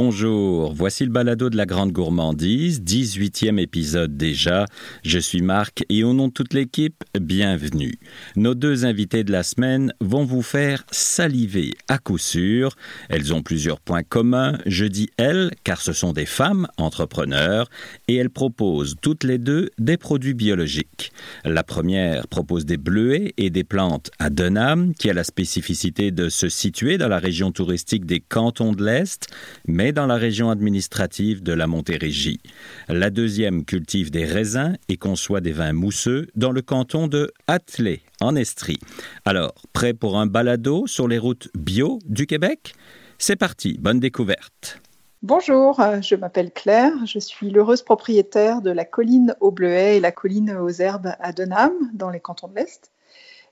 Bonjour, voici le balado de la Grande Gourmandise, 18e épisode déjà. Je suis Marc et au nom de toute l'équipe, bienvenue. Nos deux invités de la semaine vont vous faire saliver à coup sûr. Elles ont plusieurs points communs. Je dis elles car ce sont des femmes entrepreneurs et elles proposent toutes les deux des produits biologiques. La première propose des bleuets et des plantes à Denham qui a la spécificité de se situer dans la région touristique des cantons de l'Est mais dans la région administrative de la Montérégie. La deuxième cultive des raisins et conçoit des vins mousseux dans le canton de Attelé, en Estrie. Alors, prêt pour un balado sur les routes bio du Québec? C'est parti, bonne découverte. Bonjour, euh, je m'appelle Claire, je suis l'heureuse propriétaire de la colline aux bleuets et la colline aux herbes à Denham, dans les cantons de l'Est.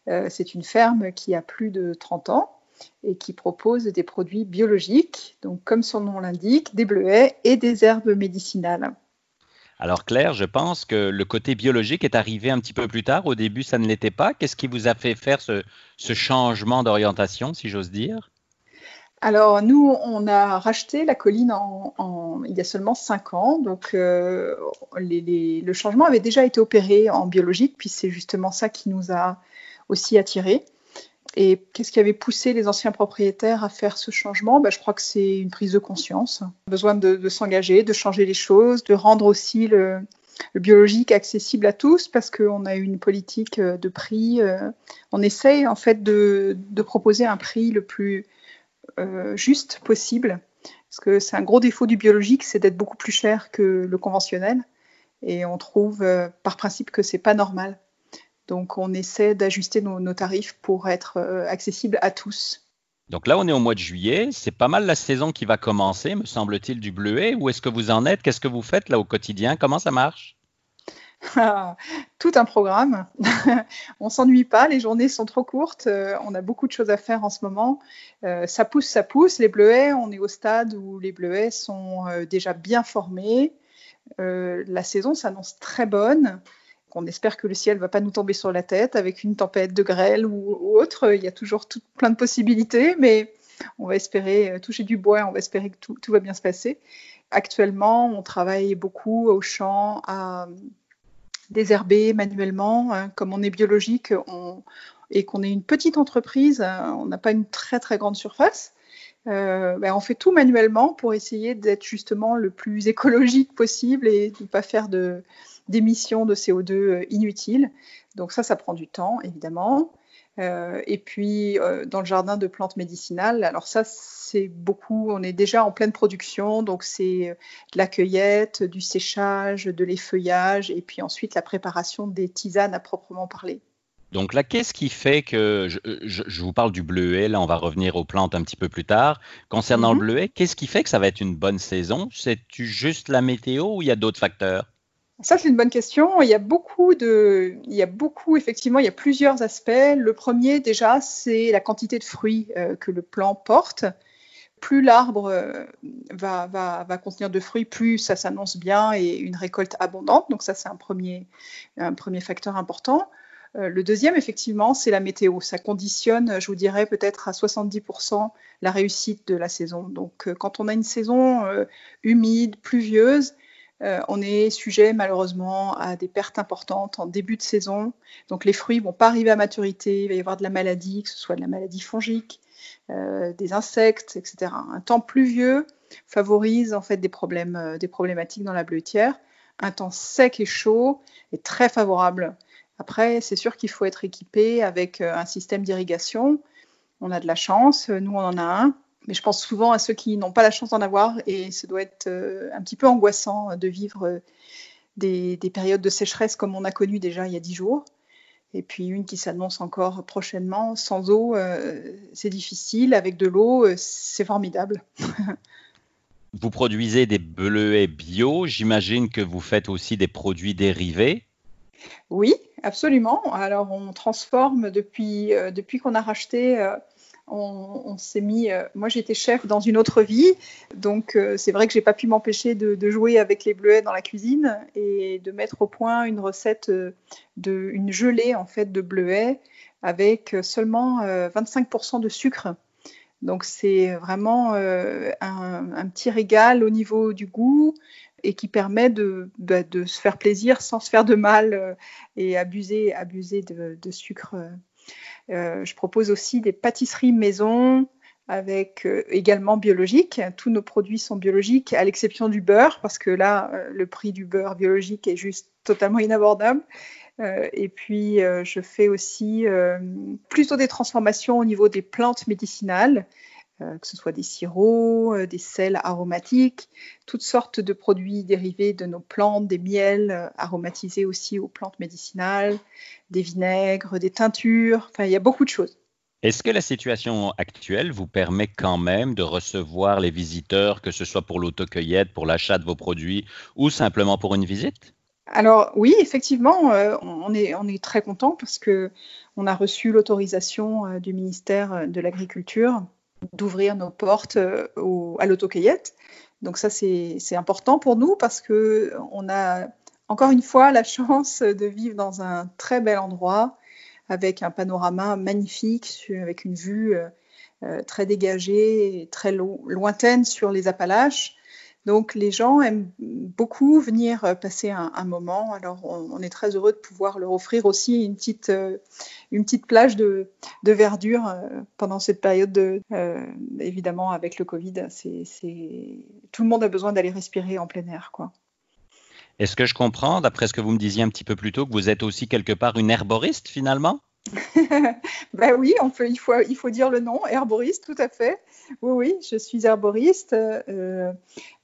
Euh, c'est une ferme qui a plus de 30 ans et qui propose des produits biologiques, donc comme son nom l'indique, des bleuets et des herbes médicinales. Alors Claire, je pense que le côté biologique est arrivé un petit peu plus tard. Au début, ça ne l'était pas. Qu'est-ce qui vous a fait faire ce, changement d'orientation, si j'ose dire? Alors nous, on a racheté la colline en, il y a seulement cinq ans, donc euh, le changement avait déjà été opéré en biologique, puis c'est justement ça qui nous a aussi attirés. Et qu'est-ce qui avait poussé les anciens propriétaires à faire ce changement? Ben, Je crois que c'est une prise de conscience, besoin de, s'engager, de changer les choses, de rendre aussi le, biologique accessible à tous parce qu'on a une politique de prix. Euh, on essaye en fait de, proposer un prix le plus euh, juste possible parce que c'est un gros défaut du biologique, c'est d'être beaucoup plus cher que le conventionnel et on trouve euh, par principe que c'est pas normal. Donc on essaie d'ajuster nos, tarifs pour être euh, accessibles à tous. Donc là, on est au mois de juillet. C'est pas mal la saison qui va commencer, me semble-t-il, du bleuet. Où est-ce que vous en êtes? Qu'est-ce que vous faites là au quotidien? Comment ça marche? Tout un programme. on s'ennuie pas, les journées sont trop courtes. Euh, on a beaucoup de choses à faire en ce moment. Euh, ça pousse, ça pousse. Les bleuets, on est au stade où les bleuets sont déjà bien formés. la saison s'annonce très bonne. On espère que le ciel ne va pas nous tomber sur la tête avec une tempête de grêle ou, autre. Il y a toujours plein de possibilités, mais on va espérer euh, toucher du bois, on va espérer que tout, va bien se passer. Actuellement, on travaille beaucoup au champ à désherber manuellement. Hein. Comme on est biologique et qu'on est une petite entreprise, hein, on n'a pas une très très grande surface. Euh, ben, on fait tout manuellement pour essayer d'être justement le plus écologique possible et de ne pas faire de, d'émissions de CO2 euh, inutiles. Donc ça, ça prend du temps, évidemment. Euh, et puis euh, dans le jardin de plantes médicinales, alors ça c'est beaucoup, on est déjà en pleine production, donc c'est de la cueillette, du séchage, de l'effeuillage et puis ensuite la préparation des tisanes à proprement parler. Donc là, qu'est-ce qui fait que, je, vous parle du bleuet, là on va revenir aux plantes un petit peu plus tard. Concernant le mhm. bleuet, qu'est-ce qui fait que ça va être une bonne saison? C'est juste la météo ou il y a d'autres facteurs? Ça, c'est une bonne question. Il y a beaucoup de, il y a beaucoup, effectivement, il y a plusieurs aspects. Le premier, déjà, c'est la quantité de fruits euh, que le plant porte. Plus l'arbre euh, va, va, va, contenir de fruits, plus ça s'annonce bien et une récolte abondante. Donc ça, c'est un premier, un premier facteur important. Euh, le deuxième, effectivement, c'est la météo. Ça conditionne, je vous dirais, peut-être à 70% la réussite de la saison. Donc, quand on a une saison humide, pluvieuse, euh, on est sujet malheureusement à des pertes importantes en début de saison. Donc les fruits vont pas arriver à maturité, il va y avoir de la maladie, que ce soit de la maladie fongique, euh, des insectes, etc. Un temps pluvieux favorise en fait des problèmes, euh, des problématiques dans la bleutière. Un temps sec et chaud est très favorable. Après, c'est sûr qu'il faut être équipé avec un système d'irrigation. On a de la chance, nous on en a un mais je pense souvent à ceux qui n'ont pas la chance d'en avoir et ce doit être euh, un petit peu angoissant de vivre euh, des, périodes de sécheresse comme on a connu déjà il y a dix jours. Et puis une qui s'annonce encore prochainement. Sans eau, euh, c'est difficile. Avec de l'eau, c'est formidable. vous produisez des bleuets bio. J'imagine que vous faites aussi des produits dérivés. Oui, absolument. Alors on transforme depuis, depuis qu'on a racheté on, s'est mis. Euh, moi, j'étais chef dans une autre vie, donc euh, c'est vrai que j'ai pas pu m'empêcher de, jouer avec les bleuets dans la cuisine et de mettre au point une recette euh, de une gelée en fait de bleuets avec seulement 25% de sucre. Donc c'est vraiment un, petit régal au niveau du goût et qui permet de, bah, de, se faire plaisir sans se faire de mal et abuser, abuser de, sucre. Euh, je propose aussi des pâtisseries maison avec euh, également biologiques. Tous nos produits sont biologiques, à l'exception du beurre, parce que là, le prix du beurre biologique est juste totalement inabordable. et puis, je fais aussi plutôt des transformations au niveau des plantes médicinales. Euh, que ce soit des sirops, euh, des sels aromatiques, toutes sortes de produits dérivés de nos plantes, des miels euh, aromatisés aussi aux plantes médicinales, des vinaigres, des teintures, enfin il y a beaucoup de choses. Est-ce que la situation actuelle vous permet quand même de recevoir les visiteurs, que ce soit pour l'autocueillette, pour l'achat de vos produits ou simplement pour une visite? Alors oui, effectivement, on, est, on, est, très content parce que on a reçu l'autorisation du ministère de l'Agriculture d'ouvrir nos portes euh, à l'autocueillette. Donc ça, c'est important pour nous parce que on a encore une fois la chance de vivre dans un très bel endroit avec un panorama magnifique, avec une vue euh, euh, très dégagée et très lointaine sur les Appalaches. Donc les gens aiment beaucoup venir euh, passer un, moment. Alors on, est très heureux de pouvoir leur offrir aussi une petite, euh, une petite plage de, verdure euh, pendant cette période. De, évidemment avec le Covid, tout le monde a besoin d'aller respirer en plein air, quoi. Est-ce que je comprends, d'après ce que vous me disiez un petit peu plus tôt, que vous êtes aussi quelque part une herboriste finalement? ben oui, on peut, il, faut, il faut dire le nom, herboriste, tout à fait. Oui, oui, je suis herboriste. Euh,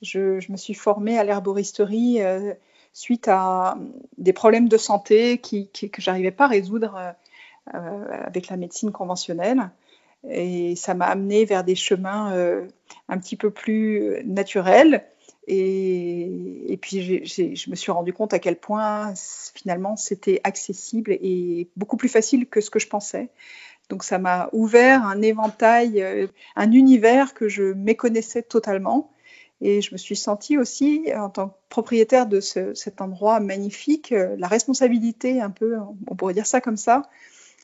je, me suis formée à l'herboristerie euh, suite à des problèmes de santé qui, que j'arrivais pas à résoudre euh, avec la médecine conventionnelle. Et ça m'a amené vers des chemins un petit peu plus naturels et, puis je me suis rendu compte à quel point finalement c'était accessible et beaucoup plus facile que ce que je pensais. Donc ça m'a ouvert un éventail, euh, un univers que je méconnaissais totalement. Et je me suis sentie aussi, en tant que propriétaire de cet endroit magnifique, euh, la responsabilité un peu, on pourrait dire ça comme ça,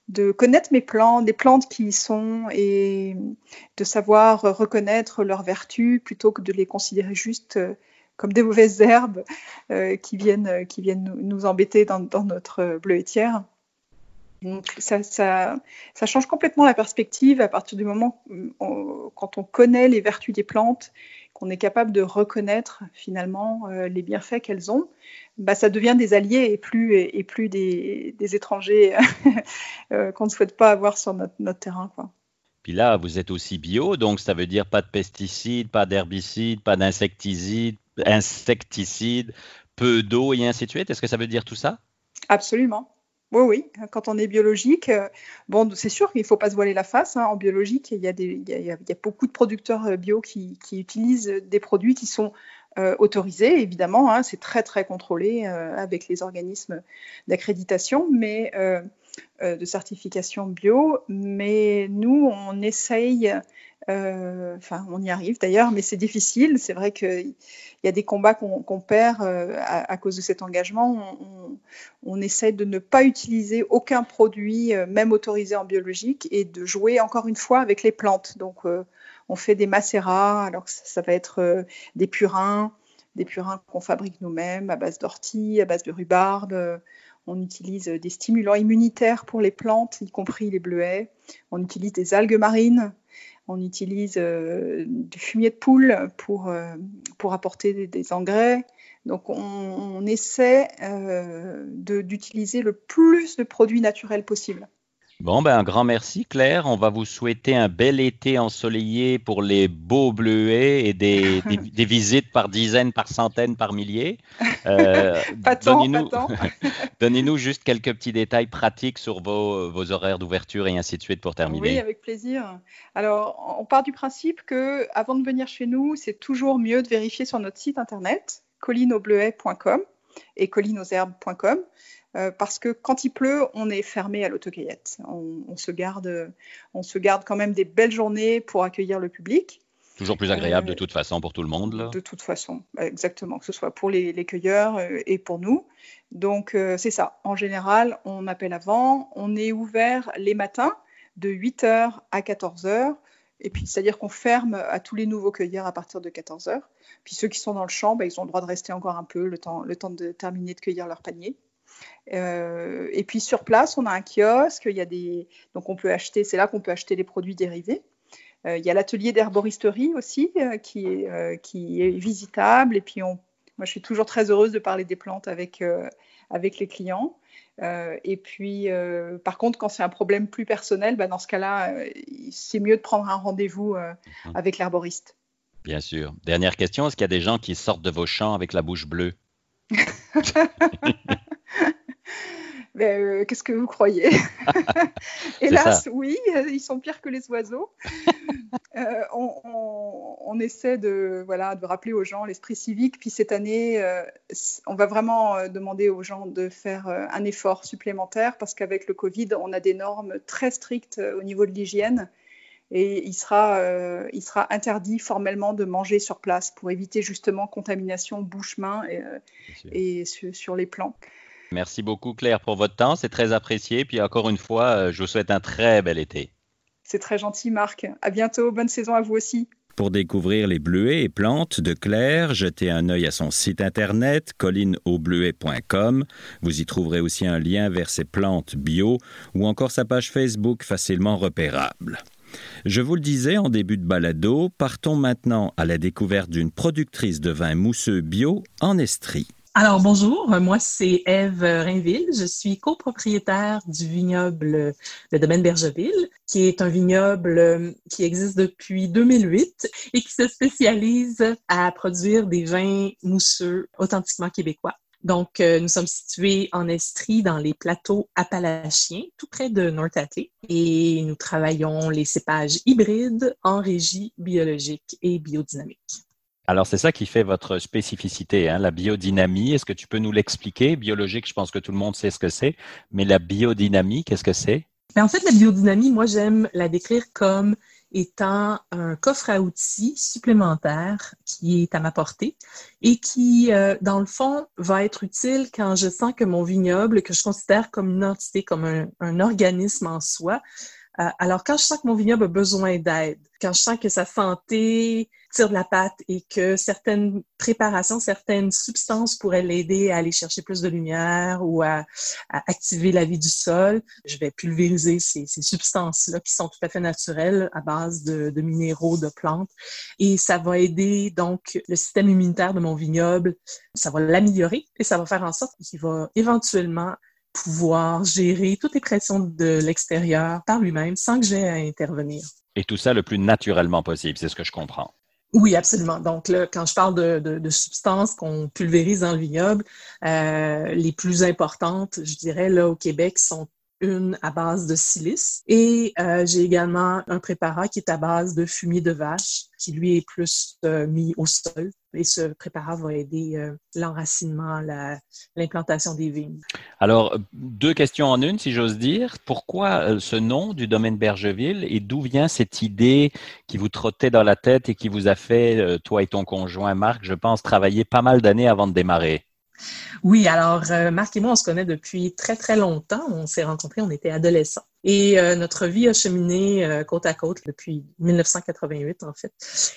de connaître mes plantes, des plantes qui y sont et de savoir reconnaître leurs vertus plutôt que de les considérer juste euh, comme des mauvaises herbes euh, qui viennent, viennent nous, embêter dans, notre bleuetière. Donc ça, ça, ça, change complètement la perspective à partir du moment où quand on connaît les vertus des plantes, qu'on est capable de reconnaître finalement euh, les bienfaits qu'elles ont, bah, ça devient des alliés et plus, et, plus des, étrangers euh, qu'on ne souhaite pas avoir sur notre, notre, terrain. Quoi. Puis là, vous êtes aussi bio, donc ça veut dire pas de pesticides, pas d'herbicides, pas d'insecticides, insecticides, peu d'eau et ainsi de suite. Est-ce que ça veut dire tout ça? Absolument. Oui, oui, quand on est biologique, euh, bon, c'est sûr qu'il ne faut pas se voiler la face. Hein. En biologique, il y, a beaucoup de producteurs euh, bio qui, utilisent des produits qui sont euh, autorisés, évidemment. Hein. c'est très, très contrôlé avec les organismes d'accréditation, mais de certification bio. Mais nous, on essaye euh, enfin, on y arrive d'ailleurs, mais c'est difficile. C'est vrai qu'il y a des combats qu'on perd euh, à, cause de cet engagement. On, essaie de ne pas utiliser aucun produit, euh, même autorisé en biologique, et de jouer encore une fois avec les plantes. Donc, on fait des macérats. Alors, ça, ça va être des purins, des purins qu'on fabrique nous-mêmes à base d'ortie, à base de rhubarbe. On utilise des stimulants immunitaires pour les plantes, y compris les bleuets. On utilise des algues marines on utilise euh, du fumier de poule pour, euh, apporter des, engrais. Donc on, essaie euh, d'utiliser le plus de produits naturels possible. Bon, ben un grand merci Claire. On va vous souhaiter un bel été ensoleillé pour les beaux bleuets et des, des, visites par dizaines, par centaines, par milliers. Euh, Donnez-nous juste quelques petits détails pratiques sur vos, vos horaires d'ouverture et ainsi de suite pour terminer. Oui, avec plaisir. Alors, on part du principe que avant de venir chez nous, c'est toujours mieux de vérifier sur notre site internet collinobleuet.com et collinoserbes.com. Euh, parce que quand il pleut, on est fermé à l'autocueillette. On, se garde, on se garde quand même des belles journées pour accueillir le public. Toujours plus agréable de euh, toute façon pour tout le monde. De toute façon, bah, exactement, que ce soit pour les, cueilleurs euh, et pour nous. Donc c'est ça. En général, on appelle avant. On est ouvert les matins de 8h à 14h Et puis, c'est-à-dire qu'on ferme à tous les nouveaux cueilleurs à partir de 14 heures. Puis ceux qui sont dans le champ, bah, ils ont le droit de rester encore un peu, le temps, le temps de terminer de cueillir leur panier. Euh, et puis sur place, on a un kiosque, il y a des... donc on peut acheter, c'est là qu'on peut acheter les produits dérivés. Euh, il y a l'atelier d'herboristerie aussi euh, qui, est, qui est visitable. Et puis on... moi, je suis toujours très heureuse de parler des plantes avec, avec les clients. et puis, par contre, quand c'est un problème plus personnel, bah, dans ce cas-là, c'est mieux de prendre un rendez-vous mhm. avec l'herboriste. Bien sûr. Dernière question, est-ce qu'il y a des gens qui sortent de vos champs avec la bouche bleue? Euh, qu'est-ce que vous croyez Hélas, oui, ils sont pires que les oiseaux. Euh, on, essaie de, voilà, de rappeler aux gens l'esprit civique. Puis cette année, euh, on va vraiment demander aux gens de faire un effort supplémentaire parce qu'avec le Covid, on a des normes très strictes au niveau de l'hygiène. Et il sera, il sera interdit formellement de manger sur place pour éviter justement contamination bouche-main et, sur les plants. Merci beaucoup Claire pour votre temps, c'est très apprécié. Puis encore une fois, euh, je vous souhaite un très bel été. C'est très gentil Marc. À bientôt, bonne saison à vous aussi. Pour découvrir les bleuets et plantes de Claire, jetez un œil à son site internet collineaubleuet.com. Vous y trouverez aussi un lien vers ses plantes bio ou encore sa page Facebook facilement repérable. Je vous le disais en début de balado, partons maintenant à la découverte d'une productrice de vin mousseux bio en Estrie. Alors bonjour, moi c'est Eve Rainville, je suis copropriétaire du vignoble Le Domaine Bergeville, qui est un vignoble qui existe depuis 2008 et qui se spécialise à produire des vins mousseux authentiquement québécois. Donc, euh, nous sommes situés en Estrie, dans les plateaux appalachiens, tout près de North et nous travaillons les cépages hybrides en régie biologique et biodynamique. Alors, c'est ça qui fait votre spécificité, hein, la biodynamie. Est-ce que tu peux nous l'expliquer? Biologique, je pense que tout le monde sait ce que c'est, mais la biodynamie, qu'est-ce que c'est? Ben, en fait, la biodynamie, moi, j'aime la décrire comme étant un coffre à outils supplémentaire qui est à ma portée et qui, euh, dans le fond, va être utile quand je sens que mon vignoble, que je considère comme une entité, comme un organisme en soi, alors, quand je sens que mon vignoble a besoin d'aide, quand je sens que sa santé tire de la patte et que certaines préparations, certaines substances pourraient l'aider à aller chercher plus de lumière ou à, activer la vie du sol, je vais pulvériser ces, substances-là qui sont tout à fait naturelles à base de, de, minéraux, de plantes. Et ça va aider donc le système immunitaire de mon vignoble, ça va l'améliorer et ça va faire en sorte qu'il va éventuellement pouvoir gérer toutes les pressions de l'extérieur par lui-même sans que j'aie à intervenir. Et tout ça le plus naturellement possible, c'est ce que je comprends. Oui, absolument. Donc là, quand je parle de, substances qu'on pulvérise dans le vignoble, euh, les plus importantes, je dirais, là au Québec, sont une à base de silice et euh, j'ai également un préparat qui est à base de fumier de vache qui lui est plus euh, mis au sol et ce préparat va aider euh, l'enracinement, l'implantation des vignes. Alors, deux questions en une, si j'ose dire. Pourquoi ce nom du domaine Bergeville et d'où vient cette idée qui vous trottait dans la tête et qui vous a fait, toi et ton conjoint Marc, je pense, travailler pas mal d'années avant de démarrer? Oui, alors euh, Marc et moi, on se connaît depuis très, très longtemps. On s'est rencontrés, on était adolescents. Et euh, notre vie a cheminé euh, côte à côte depuis 1988, en fait.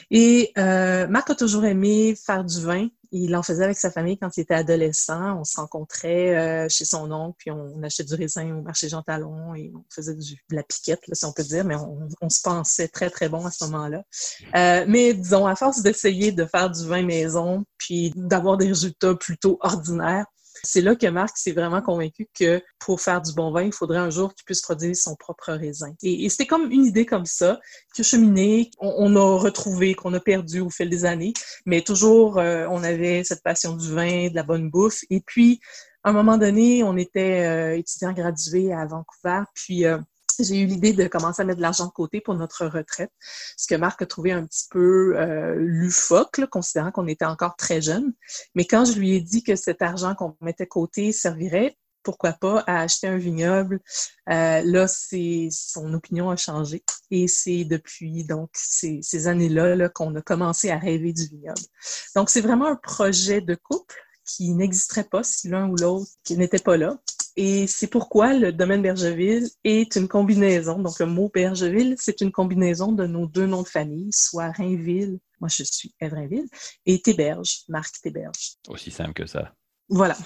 Et Marc a toujours aimé faire du vin. Il en faisait avec sa famille quand il était adolescent. On se rencontrait chez son oncle, puis on, achetait du raisin au marché Jean Talon et on faisait de la piquette, si on peut dire, mais on, se pensait très, très bon à ce moment-là. mais disons, à force d'essayer de faire du vin maison, puis d'avoir des résultats plutôt ordinaires, c'est là que Marc s'est vraiment convaincu que pour faire du bon vin, il faudrait un jour qu'il puisse produire son propre raisin. Et, c'était comme une idée comme ça, que cheminé, on, a retrouvé, qu'on a perdu au fil des années, mais toujours, euh, on avait cette passion du vin, de la bonne bouffe. Et puis, à un moment donné, on était euh, étudiant gradué à Vancouver, puis euh, j'ai eu l'idée de commencer à mettre de l'argent de côté pour notre retraite, ce que Marc a trouvé un petit peu euh, lufoque, considérant qu'on était encore très jeune. Mais quand je lui ai dit que cet argent qu'on mettait de côté servirait, pourquoi pas, à acheter un vignoble, euh, là, c'est son opinion a changé. Et c'est depuis donc ces, ces années-là -là, qu'on a commencé à rêver du vignoble. Donc, c'est vraiment un projet de couple qui n'existerait pas si l'un ou l'autre n'était pas là. Et c'est pourquoi le domaine Bergeville est une combinaison. Donc, le mot Bergeville, c'est une combinaison de nos deux noms de famille, soit Rainville, moi je suis Evrainville, et Théberge, Marc Théberge. Aussi simple que ça. Voilà.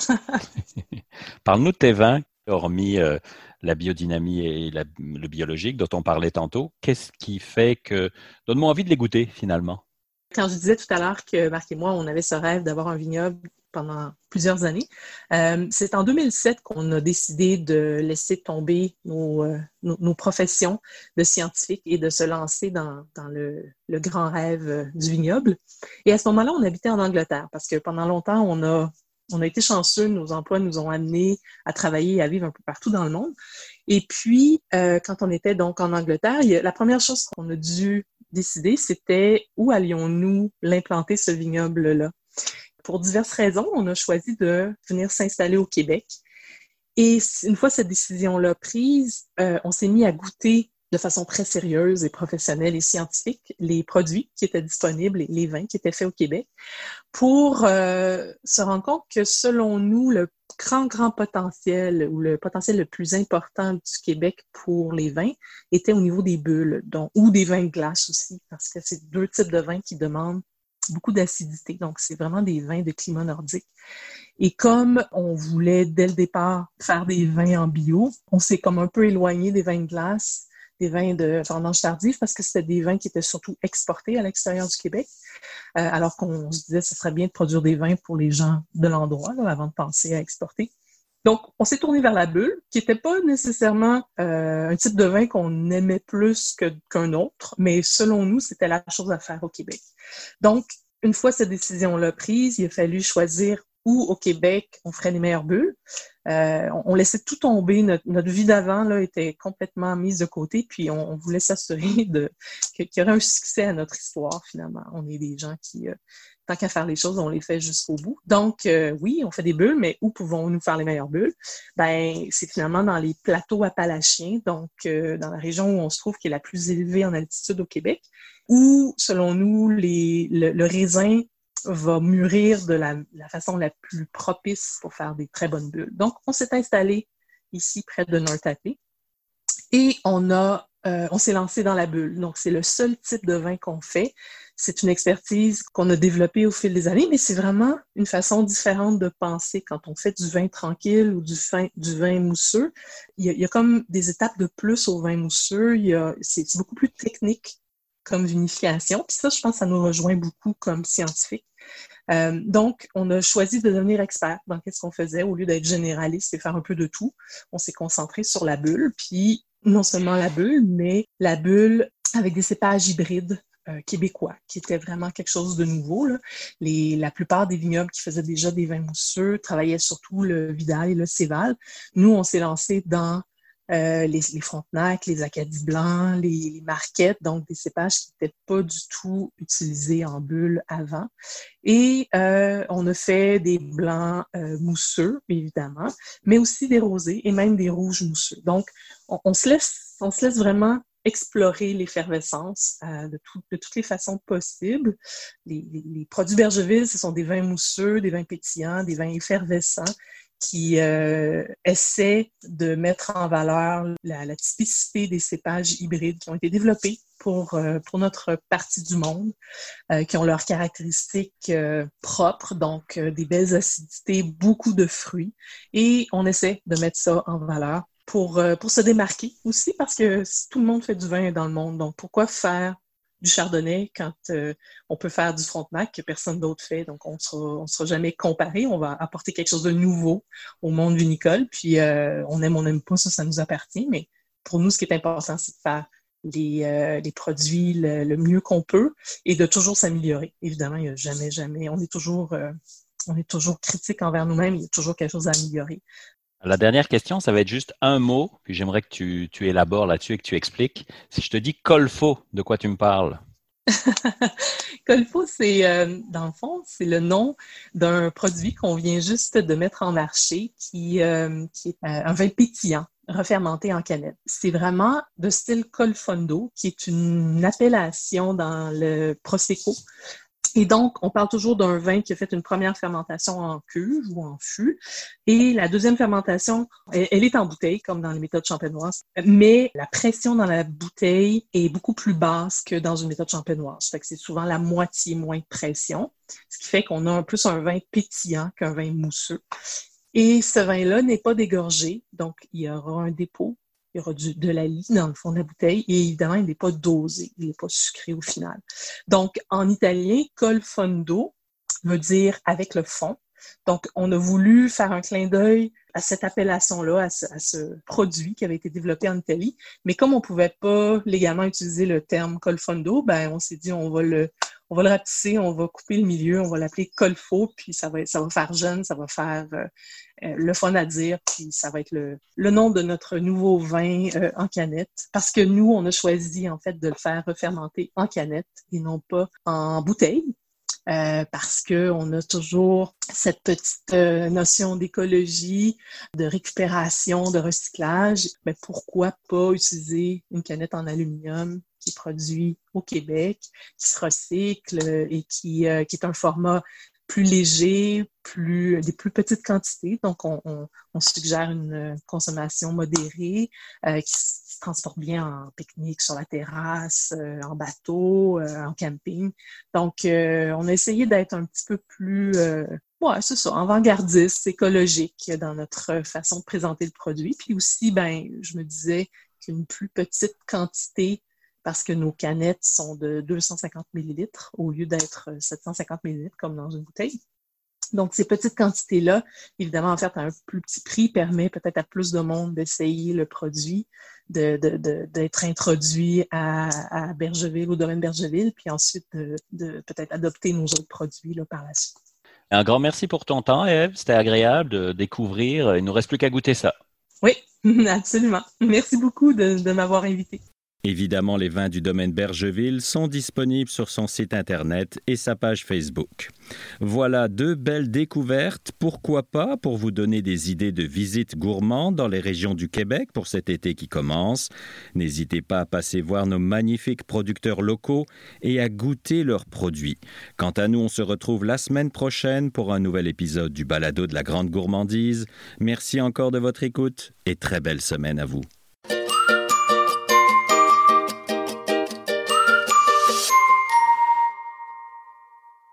Parle-nous de tes vins, hormis euh, la biodynamie et le biologique dont on parlait tantôt. Qu'est-ce qui fait que... Donne-moi envie de les goûter finalement? Quand je disais tout à l'heure que Marc et moi, on avait ce rêve d'avoir un vignoble pendant plusieurs années. Euh, c'est en 2007 qu'on a décidé de laisser tomber euh, nos, professions de scientifiques et de se lancer dans, le, grand rêve euh, du vignoble. Et à ce moment-là, on habitait en Angleterre parce que pendant longtemps, on a, on a été chanceux, nos emplois nous ont amenés à travailler et à vivre un peu partout dans le monde. Et puis, quand on était donc en Angleterre, la première chose qu'on a dû décider, c'était où allions-nous l'implanter, ce vignoble-là? Pour diverses raisons, on a choisi de venir s'installer au Québec. Et une fois cette décision-là prise, euh, on s'est mis à goûter de façon très sérieuse et professionnelle et scientifique les produits qui étaient disponibles et les vins qui étaient faits au Québec pour euh, se rendre compte que selon nous, le grand, grand potentiel ou le potentiel le plus important du Québec pour les vins était au niveau des bulles, donc, ou des vins de glace aussi, parce que c'est deux types de vins qui demandent beaucoup d'acidité. Donc, c'est vraiment des vins de climat nordique. Et comme on voulait dès le départ faire des vins en bio, on s'est comme un peu éloigné des vins de glace, des vins de vendange tardive, parce que c'était des vins qui étaient surtout exportés à l'extérieur du Québec, euh, alors qu'on se disait que ce serait bien de produire des vins pour les gens de l'endroit avant de penser à exporter. Donc, on s'est tourné vers la bulle, qui n'était pas nécessairement euh, un type de vin qu'on aimait plus qu'un autre, mais selon nous, c'était la chose à faire au Québec. Donc, une fois cette décision-là prise, il a fallu choisir où au Québec on ferait les meilleures bulles. Euh, on, laissait tout tomber. Notre, vie d'avant était complètement mise de côté, puis on, voulait s'assurer qu'il y aurait un succès à notre histoire, finalement. On est des gens qui, euh, tant qu'à faire les choses, on les fait jusqu'au bout. Donc, euh, oui, on fait des bulles, mais où pouvons-nous faire les meilleures bulles? Ben, c'est finalement dans les plateaux appalachiens, donc euh, dans la région où on se trouve, qui est la plus élevée en altitude au Québec, où, selon nous, le, raisin va mûrir de la, façon la plus propice pour faire des très bonnes bulles. Donc, on s'est installé ici près de Nortapé et on euh, on s'est lancé dans la bulle. Donc, c'est le seul type de vin qu'on fait. C'est une expertise qu'on a développée au fil des années, mais c'est vraiment une façon différente de penser quand on fait du vin tranquille ou du, vin mousseux. Il y, a, comme des étapes de plus au vin mousseux. C'est beaucoup plus technique comme vinification. Puis ça, je pense, ça nous rejoint beaucoup comme scientifiques. Euh, donc, on a choisi de devenir expert dans ce qu'on faisait au lieu d'être généraliste et faire un peu de tout. On s'est concentré sur la bulle, puis non seulement la bulle, mais la bulle avec des cépages hybrides euh, québécois, qui était vraiment quelque chose de nouveau. Les, la plupart des vignobles qui faisaient déjà des vins mousseux travaillaient surtout le Vidal et le Céval. Nous, on s'est lancé dans euh, les, les, Frontenac, les Acadie blancs, les, Marquettes, donc des cépages qui n'étaient pas du tout utilisés en bulle avant. Et euh, on a fait des blancs mousseux, évidemment, mais aussi des rosés et même des rouges mousseux. Donc, on, on se laisse, on se laisse vraiment explorer l'effervescence euh, de, toutes les façons possibles. Les, produits Bergeville, ce sont des vins mousseux, des vins pétillants, des vins effervescents qui euh, essaient de mettre en valeur la, typicité des cépages hybrides qui ont été développés pour, euh, pour notre partie du monde, qui ont leurs caractéristiques propres, donc des belles acidités, beaucoup de fruits, et on essaie de mettre ça en valeur pour, euh, pour se démarquer aussi, parce que tout le monde fait du vin dans le monde. Donc, pourquoi faire du chardonnay quand euh, on peut faire du frontenac que personne d'autre fait? Donc, on ne sera, on sera jamais comparé. On va apporter quelque chose de nouveau au monde vinicole. Puis, euh, on aime, on n'aime pas, ça, ça nous appartient. Mais pour nous, ce qui est important, c'est de faire les, les produits le, mieux qu'on peut et de toujours s'améliorer. Évidemment, il n'y a jamais, jamais, on est toujours, on est toujours critique envers nous-mêmes. Il y a toujours quelque chose à améliorer. La dernière question, ça va être juste un mot, puis j'aimerais que tu, tu élabores là-dessus et que tu expliques. Si je te dis colfo, de quoi tu me parles? colfo, c'est, euh, dans le fond, c'est le nom d'un produit qu'on vient juste de mettre en marché qui, euh, qui est euh, un vin pétillant refermenté en canette. C'est vraiment de style colfondo, qui est une appellation dans le Prosecco Et donc, on parle toujours d'un vin qui a fait une première fermentation en cuve ou en fût. Et la deuxième fermentation, elle, est en bouteille, comme dans les méthodes champenoises. Mais la pression dans la bouteille est beaucoup plus basse que dans une méthode champenoise. Fait que c'est souvent la moitié moins de pression. Ce qui fait qu'on a un plus un vin pétillant qu'un vin mousseux. Et ce vin-là n'est pas dégorgé, donc il y aura un dépôt il y aura de la lie dans le fond de la bouteille et évidemment, il n'est pas dosé, il n'est pas sucré au final. Donc, en italien, col fondo veut dire avec le fond. Donc, on a voulu faire un clin d'œil à cette appellation-là, à, ce, produit qui avait été développé en Italie. Mais comme on ne pouvait pas légalement utiliser le terme colfondo, ben, on s'est dit on va le, on va le rapetisser, on va couper le milieu, on va l'appeler colfo, puis ça va, ça va faire jeune, ça va faire euh, euh, le fun à dire, puis ça va être le, nom de notre nouveau vin euh, en canette. Parce que nous, on a choisi en fait de le faire fermenter en canette et non pas en bouteille. Parce qu'on a toujours cette petite notion d'écologie, de récupération, de recyclage. Mais pourquoi pas utiliser une canette en aluminium qui produit au Québec, qui se recycle et qui, euh, qui est un format plus léger, plus, des plus petites quantités. Donc, on, on, suggère une consommation modérée euh, qui, se transporte bien en pique-nique, sur la terrasse, euh, en bateau, euh, en camping. Donc, on a essayé d'être un petit peu plus, ouais, c'est ça, avant-gardiste, écologique dans notre façon de présenter le produit. Puis aussi, ben, je me disais qu'une plus petite quantité parce que nos canettes sont de 250 ml au lieu d'être 750 ml comme dans une bouteille. Donc, ces petites quantités-là, évidemment, en fait, à un plus petit prix, permet peut-être à plus de monde d'essayer le produit, d'être introduit à, Bergeville, au domaine Bergeville, puis ensuite de, peut-être adopter nos autres produits là, par la suite. Un grand merci pour ton temps, Eve. C'était agréable de découvrir. Il ne nous reste plus qu'à goûter ça. Oui, absolument. Merci beaucoup de m'avoir invité. Évidemment, les vins du domaine Bergeville sont disponibles sur son site internet et sa page Facebook. Voilà deux belles découvertes, pourquoi pas, pour vous donner des idées de visites gourmandes dans les régions du Québec pour cet été qui commence. N'hésitez pas à passer voir nos magnifiques producteurs locaux et à goûter leurs produits. Quant à nous, on se retrouve la semaine prochaine pour un nouvel épisode du Balado de la Grande Gourmandise. Merci encore de votre écoute et très belle semaine à vous.